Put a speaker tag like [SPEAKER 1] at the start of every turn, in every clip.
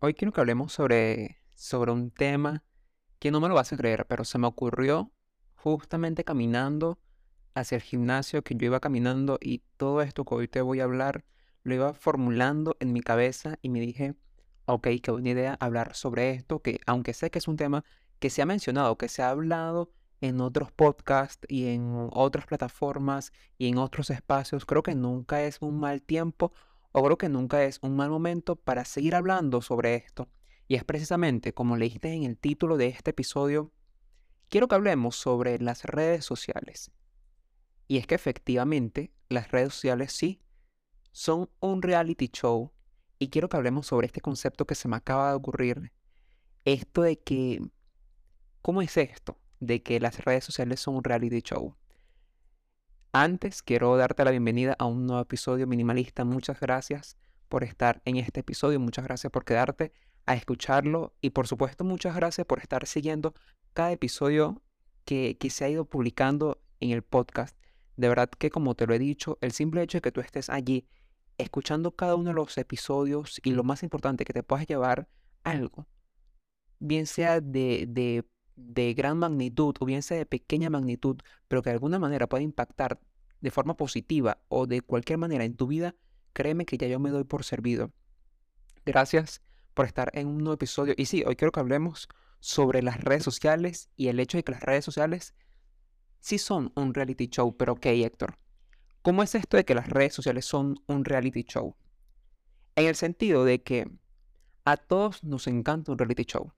[SPEAKER 1] Hoy quiero que hablemos sobre, sobre un tema que no me lo vas a creer, pero se me ocurrió justamente caminando hacia el gimnasio, que yo iba caminando y todo esto que hoy te voy a hablar lo iba formulando en mi cabeza y me dije, ok, qué buena idea hablar sobre esto, que aunque sé que es un tema que se ha mencionado, que se ha hablado en otros podcasts y en otras plataformas y en otros espacios, creo que nunca es un mal tiempo o creo que nunca es un mal momento para seguir hablando sobre esto. Y es precisamente, como leíste en el título de este episodio, quiero que hablemos sobre las redes sociales. Y es que efectivamente las redes sociales sí son un reality show. Y quiero que hablemos sobre este concepto que se me acaba de ocurrir. Esto de que, ¿cómo es esto? De que las redes sociales son un reality show. Antes quiero darte la bienvenida a un nuevo episodio minimalista. Muchas gracias por estar en este episodio. Muchas gracias por quedarte a escucharlo. Y por supuesto, muchas gracias por estar siguiendo cada episodio que, se ha ido publicando en el podcast. De verdad que como te lo he dicho, el simple hecho de que tú estés allí escuchando cada uno de los episodios y lo más importante, que te puedas llevar algo, bien sea de, de de gran magnitud o bien sea de pequeña magnitud, pero que de alguna manera pueda impactar de forma positiva o de cualquier manera en tu vida, créeme que ya yo me doy por servido. Gracias por estar en un nuevo episodio. Y sí, hoy quiero que hablemos sobre las redes sociales y el hecho de que las redes sociales sí son un reality show. Pero ok, Héctor, ¿cómo es esto de que las redes sociales son un reality show? En el sentido de que a todos nos encanta un reality show.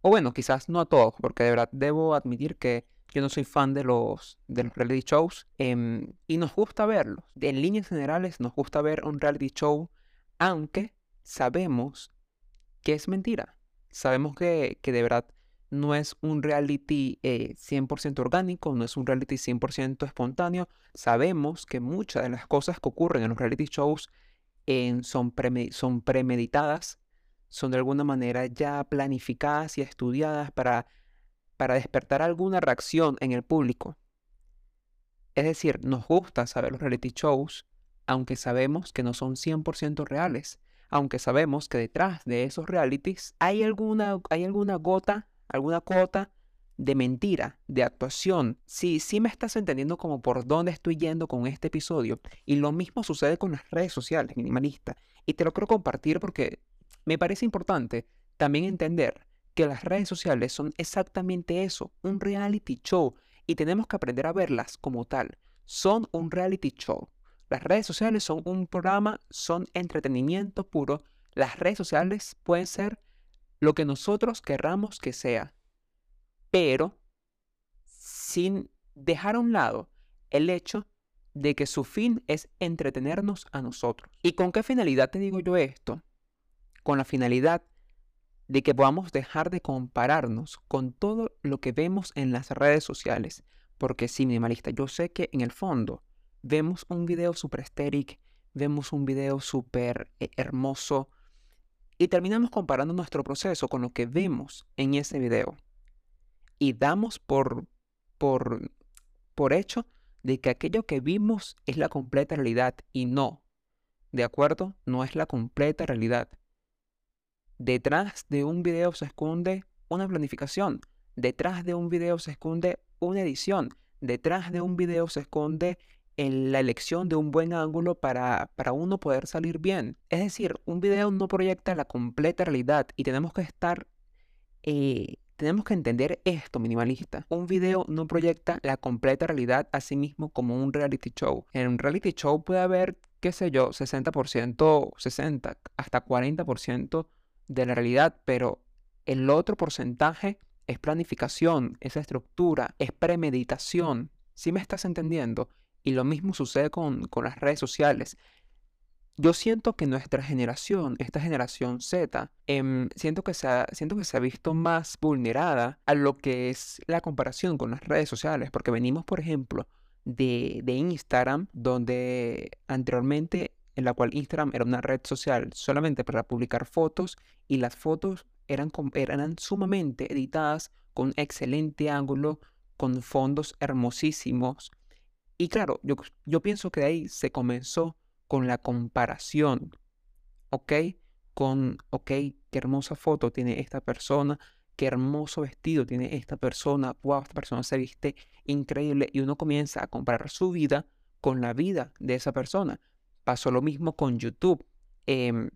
[SPEAKER 1] O bueno, quizás no a todos, porque de verdad debo admitir que yo no soy fan de los, de los reality shows em, y nos gusta verlos. En líneas generales nos gusta ver un reality show, aunque sabemos que es mentira. Sabemos que, que de verdad no es un reality 100% eh, orgánico, no es un reality 100% espontáneo. Sabemos que muchas de las cosas que ocurren en los reality shows son premeditadas, son de alguna manera ya planificadas y estudiadas para, para despertar alguna reacción en el público. Es decir, nos gusta saber los reality shows, aunque sabemos que no son 100% reales, aunque sabemos que detrás de esos realities hay alguna, hay alguna gota, alguna cuota de mentira, de actuación. Sí, sí me estás entendiendo como por dónde estoy yendo con este episodio. Y lo mismo sucede con las redes sociales, minimalista. Y te lo quiero compartir porque me parece importante también entender que las redes sociales son exactamente eso, un reality show, y tenemos que aprender a verlas como tal. Son un reality show. Las redes sociales son un programa, son entretenimiento puro. Las redes sociales pueden ser lo que nosotros querramos que sea, pero sin dejar a un lado el hecho de que su fin es entretenernos a nosotros. ¿Y con qué finalidad te digo yo esto? con la finalidad de que podamos dejar de compararnos con todo lo que vemos en las redes sociales. Porque sí, minimalista, yo sé que en el fondo vemos un video super estéril, vemos un video súper eh, hermoso y terminamos comparando nuestro proceso con lo que vemos en ese video. Y damos por, por, por hecho de que aquello que vimos es la completa realidad y no. ¿De acuerdo? No es la completa realidad. Detrás de un video se esconde una planificación. Detrás de un video se esconde una edición. Detrás de un video se esconde la elección de un buen ángulo para, para uno poder salir bien. Es decir, un video no proyecta la completa realidad y tenemos que estar... Eh, tenemos que entender esto, minimalista. Un video no proyecta la completa realidad a sí mismo como un reality show. En un reality show puede haber, qué sé yo, 60%, 60, hasta 40% de la realidad, pero el otro porcentaje es planificación, es estructura, es premeditación. ¿Sí me estás entendiendo? Y lo mismo sucede con, con las redes sociales. Yo siento que nuestra generación, esta generación Z, em, siento, que se ha, siento que se ha visto más vulnerada a lo que es la comparación con las redes sociales, porque venimos, por ejemplo, de, de Instagram, donde anteriormente en la cual Instagram era una red social solamente para publicar fotos y las fotos eran, eran sumamente editadas con excelente ángulo, con fondos hermosísimos. Y claro, yo, yo pienso que de ahí se comenzó con la comparación, ¿ok? con, qué hermosa foto tiene esta persona, qué hermoso vestido tiene esta persona, wow, esta persona se viste increíble y uno comienza a comparar su vida con la vida de esa persona. Pasó lo mismo con YouTube. Em,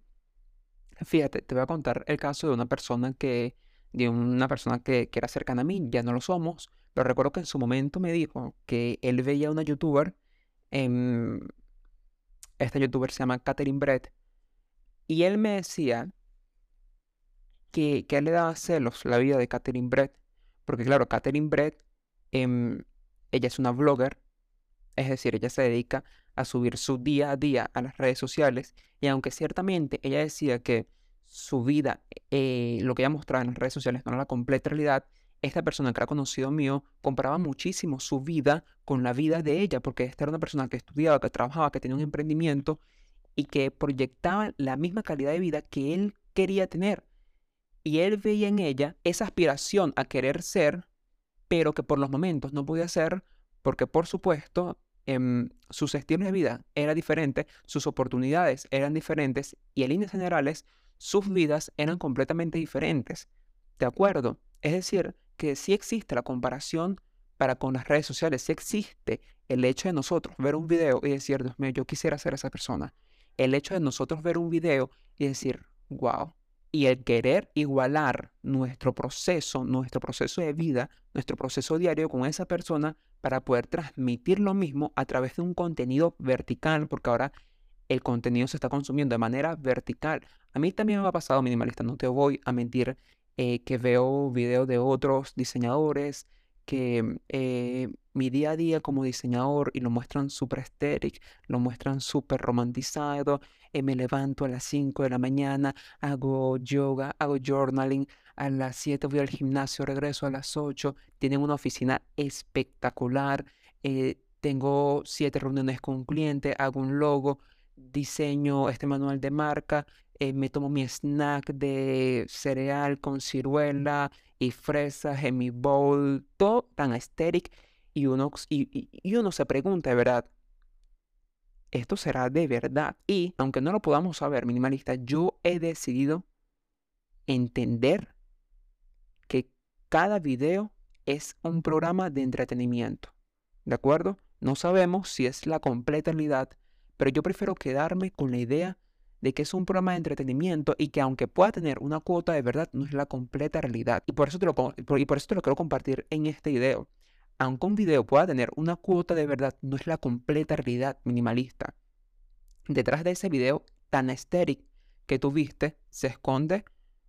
[SPEAKER 1] fíjate, te voy a contar el caso de una persona que, de una persona que, que era cercana a mí, ya no lo somos, pero recuerdo que en su momento me dijo que él veía a una youtuber, em, esta youtuber se llama Catherine Brett, y él me decía que, que él le daba celos la vida de Catherine Brett, porque claro, Catherine Brett, em, ella es una blogger, es decir, ella se dedica a subir su día a día a las redes sociales, y aunque ciertamente ella decía que su vida, eh, lo que ella mostraba en las redes sociales no era la completa realidad, esta persona que era conocido mío comparaba muchísimo su vida con la vida de ella, porque esta era una persona que estudiaba, que trabajaba, que tenía un emprendimiento y que proyectaba la misma calidad de vida que él quería tener. Y él veía en ella esa aspiración a querer ser, pero que por los momentos no podía ser, porque por supuesto em, sus estilos de vida eran diferentes, sus oportunidades eran diferentes y en líneas generales sus vidas eran completamente diferentes. ¿De acuerdo? Es decir, que sí existe la comparación para con las redes sociales, sí existe el hecho de nosotros ver un video y decir, Dios mío, yo quisiera ser esa persona. El hecho de nosotros ver un video y decir, wow. Y el querer igualar nuestro proceso, nuestro proceso de vida, nuestro proceso diario con esa persona para poder transmitir lo mismo a través de un contenido vertical, porque ahora el contenido se está consumiendo de manera vertical. A mí también me ha pasado, minimalista, no te voy a mentir, eh, que veo videos de otros diseñadores que eh, mi día a día como diseñador y lo muestran súper estético, lo muestran súper romantizado. Eh, me levanto a las 5 de la mañana, hago yoga, hago journaling, a las 7 voy al gimnasio, regreso a las 8. Tienen una oficina espectacular. tengo 7 reuniones con un cliente, hago un logo, diseño este manual de marca, eh, me tomo mi snack de cereal con ciruela y fresas en mi bowl, todo tan estéril. Y uno, y, y uno se pregunta, verdad, ¿esto será de verdad? Y aunque no lo podamos saber, minimalista, yo he decidido entender que cada video es un programa de entretenimiento. ¿De acuerdo? No sabemos si es la completa realidad, pero yo prefiero quedarme con la idea de que es un programa de entretenimiento y que aunque pueda tener una cuota de verdad, no es la completa realidad. Y por eso te lo, y por eso te lo quiero compartir en este video. Aunque un video pueda tener una cuota de verdad, no es la completa realidad minimalista. Detrás de ese video tan estéril que tú viste, se esconde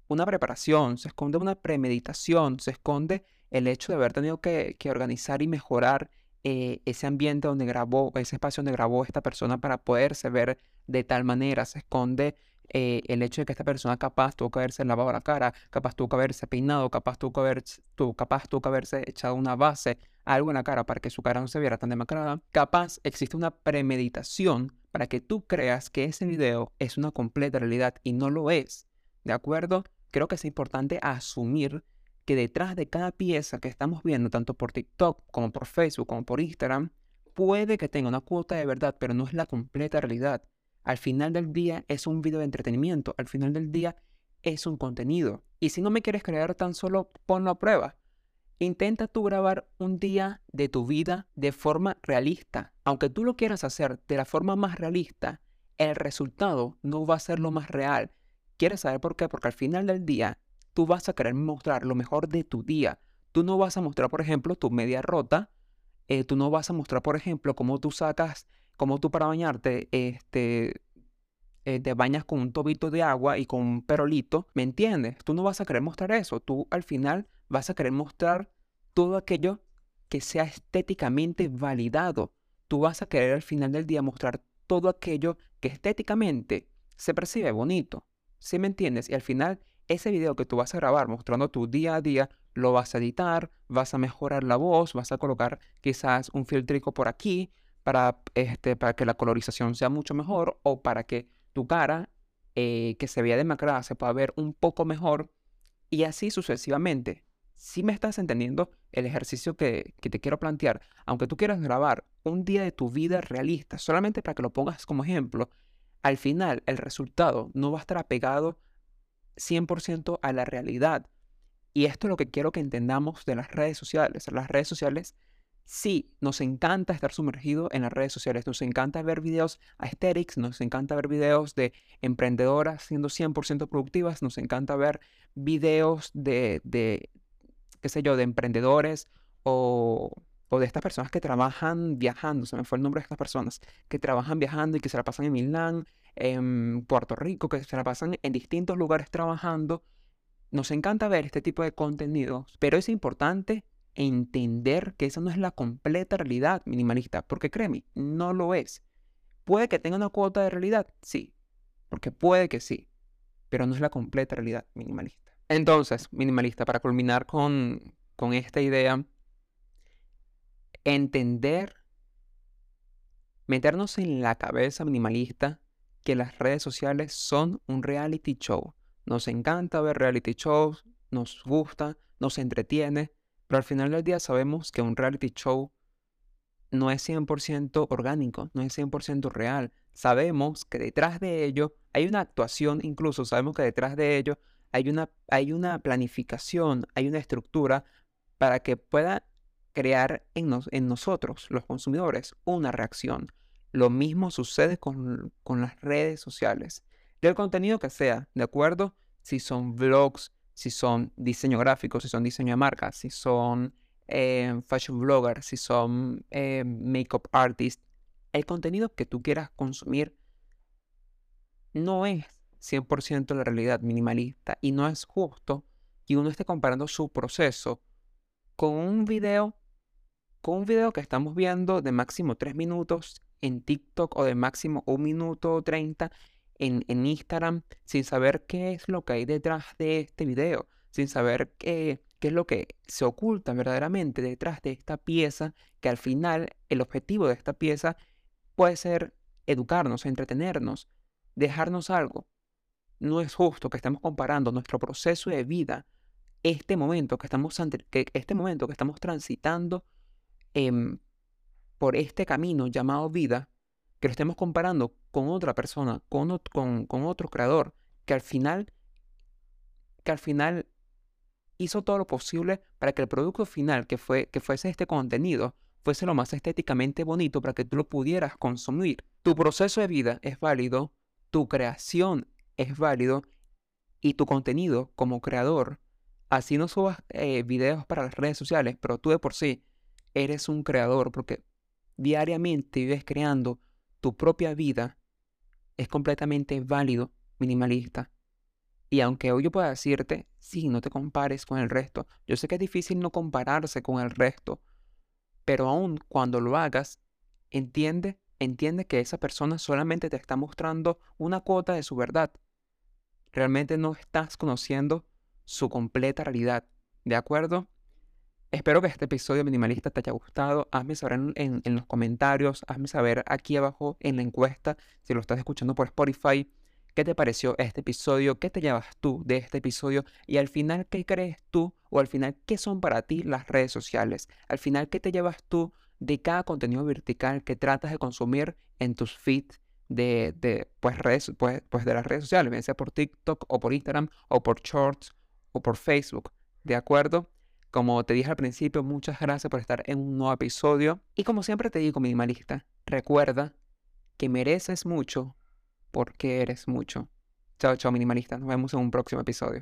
[SPEAKER 1] una preparación, se esconde una premeditación, se esconde el hecho de haber tenido que, que organizar y mejorar eh, ese ambiente donde grabó, ese espacio donde grabó esta persona para poderse ver de tal manera, se esconde eh, el hecho de que esta persona capaz tuvo que haberse lavado la cara, capaz tuvo que haberse peinado, capaz tuvo que, haber, capaz tuvo que haberse echado una base, algo en la cara para que su cara no se viera tan demacrada. Capaz existe una premeditación para que tú creas que ese video es una completa realidad y no lo es. ¿De acuerdo? Creo que es importante asumir que detrás de cada pieza que estamos viendo, tanto por TikTok como por Facebook como por Instagram, puede que tenga una cuota de verdad, pero no es la completa realidad. Al final del día es un video de entretenimiento, al final del día es un contenido. Y si no me quieres creer tan solo, ponlo a prueba. Intenta tú grabar un día de tu vida de forma realista. Aunque tú lo quieras hacer de la forma más realista, el resultado no va a ser lo más real. ¿Quieres saber por qué? Porque al final del día tú vas a querer mostrar lo mejor de tu día. Tú no vas a mostrar, por ejemplo, tu media rota. Eh, tú no vas a mostrar, por ejemplo, cómo tú sacas, cómo tú para bañarte, este, eh, te bañas con un tobito de agua y con un perolito. ¿Me entiendes? Tú no vas a querer mostrar eso. Tú al final vas a querer mostrar todo aquello que sea estéticamente validado. Tú vas a querer al final del día mostrar todo aquello que estéticamente se percibe bonito. ¿Sí me entiendes? Y al final ese video que tú vas a grabar mostrando tu día a día, lo vas a editar, vas a mejorar la voz, vas a colocar quizás un filtrico por aquí para, este, para que la colorización sea mucho mejor o para que tu cara eh, que se vea demacrada se pueda ver un poco mejor y así sucesivamente. Si me estás entendiendo el ejercicio que, que te quiero plantear, aunque tú quieras grabar un día de tu vida realista, solamente para que lo pongas como ejemplo, al final el resultado no va a estar apegado 100% a la realidad. Y esto es lo que quiero que entendamos de las redes sociales. Las redes sociales, sí, nos encanta estar sumergidos en las redes sociales. Nos encanta ver videos aesthetics, nos encanta ver videos de emprendedoras siendo 100% productivas, nos encanta ver videos de, de, qué sé yo, de emprendedores o, o de estas personas que trabajan viajando, se me fue el nombre de estas personas, que trabajan viajando y que se la pasan en Milán, en Puerto Rico, que se la pasan en distintos lugares trabajando. Nos encanta ver este tipo de contenidos, pero es importante entender que esa no es la completa realidad minimalista, porque créeme, no lo es. Puede que tenga una cuota de realidad, sí, porque puede que sí, pero no es la completa realidad minimalista. Entonces, minimalista, para culminar con, con esta idea, entender, meternos en la cabeza minimalista que las redes sociales son un reality show. Nos encanta ver reality shows, nos gusta, nos entretiene, pero al final del día sabemos que un reality show no es 100% orgánico, no es 100% real. Sabemos que detrás de ello hay una actuación, incluso sabemos que detrás de ello hay una, hay una planificación, hay una estructura para que pueda crear en, en nosotros, los consumidores, una reacción. Lo mismo sucede con, las redes sociales. el contenido que sea, ¿de acuerdo? Si son vlogs, si son diseño gráfico, si son diseño de marca, si son eh, fashion bloggers, si son eh, makeup artists, el contenido que tú quieras consumir no es 100% la realidad minimalista y no es justo que uno esté comparando su proceso con un video con un video que estamos viendo de máximo 3 minutos en TikTok o de máximo 1 minuto 30 en, en Instagram sin saber qué es lo que hay detrás de este video, sin saber qué, qué es lo que se oculta verdaderamente detrás de esta pieza, que al final el objetivo de esta pieza puede ser educarnos, entretenernos, dejarnos algo. No es justo que estemos comparando nuestro proceso de vida, este momento que estamos, que este momento que estamos transitando Em, por este camino llamado vida, que lo estemos comparando con otra persona, con, con, otro creador, que al final, que al final hizo todo lo posible para que el producto final, que, fue, que fuese este contenido, fuese lo más estéticamente bonito para que tú lo pudieras consumir. Tu proceso de vida es válido, tu creación es válido y tu contenido como creador, así no subas eh, videos para las redes sociales, pero tú de por sí eres un creador porque diariamente vives creando tu propia vida, es completamente válido, minimalista. Y aunque hoy yo pueda decirte, sí, no te compares con el resto, yo sé que es difícil no compararse con el resto, pero aún cuando lo hagas, entiende, entiende que esa persona solamente te está mostrando una cuota de su verdad. Realmente no estás conociendo su completa realidad, ¿de acuerdo? Espero que este episodio minimalista te haya gustado. Hazme saber en, los comentarios, hazme saber aquí abajo en la encuesta, si lo estás escuchando por Spotify, qué te pareció este episodio, qué te llevas tú de este episodio y al final qué crees tú o al final qué son para ti las redes sociales. Al final qué te llevas tú de cada contenido vertical que tratas de consumir en tus feeds de, de, pues, pues, pues de las redes sociales, bien sea por TikTok o por Instagram o por Shorts o por Facebook. ¿De acuerdo? Como te dije al principio, muchas gracias por estar en un nuevo episodio. Y como siempre te digo, minimalista, recuerda que mereces mucho porque eres mucho. Chao, chao, minimalista. Nos vemos en un próximo episodio.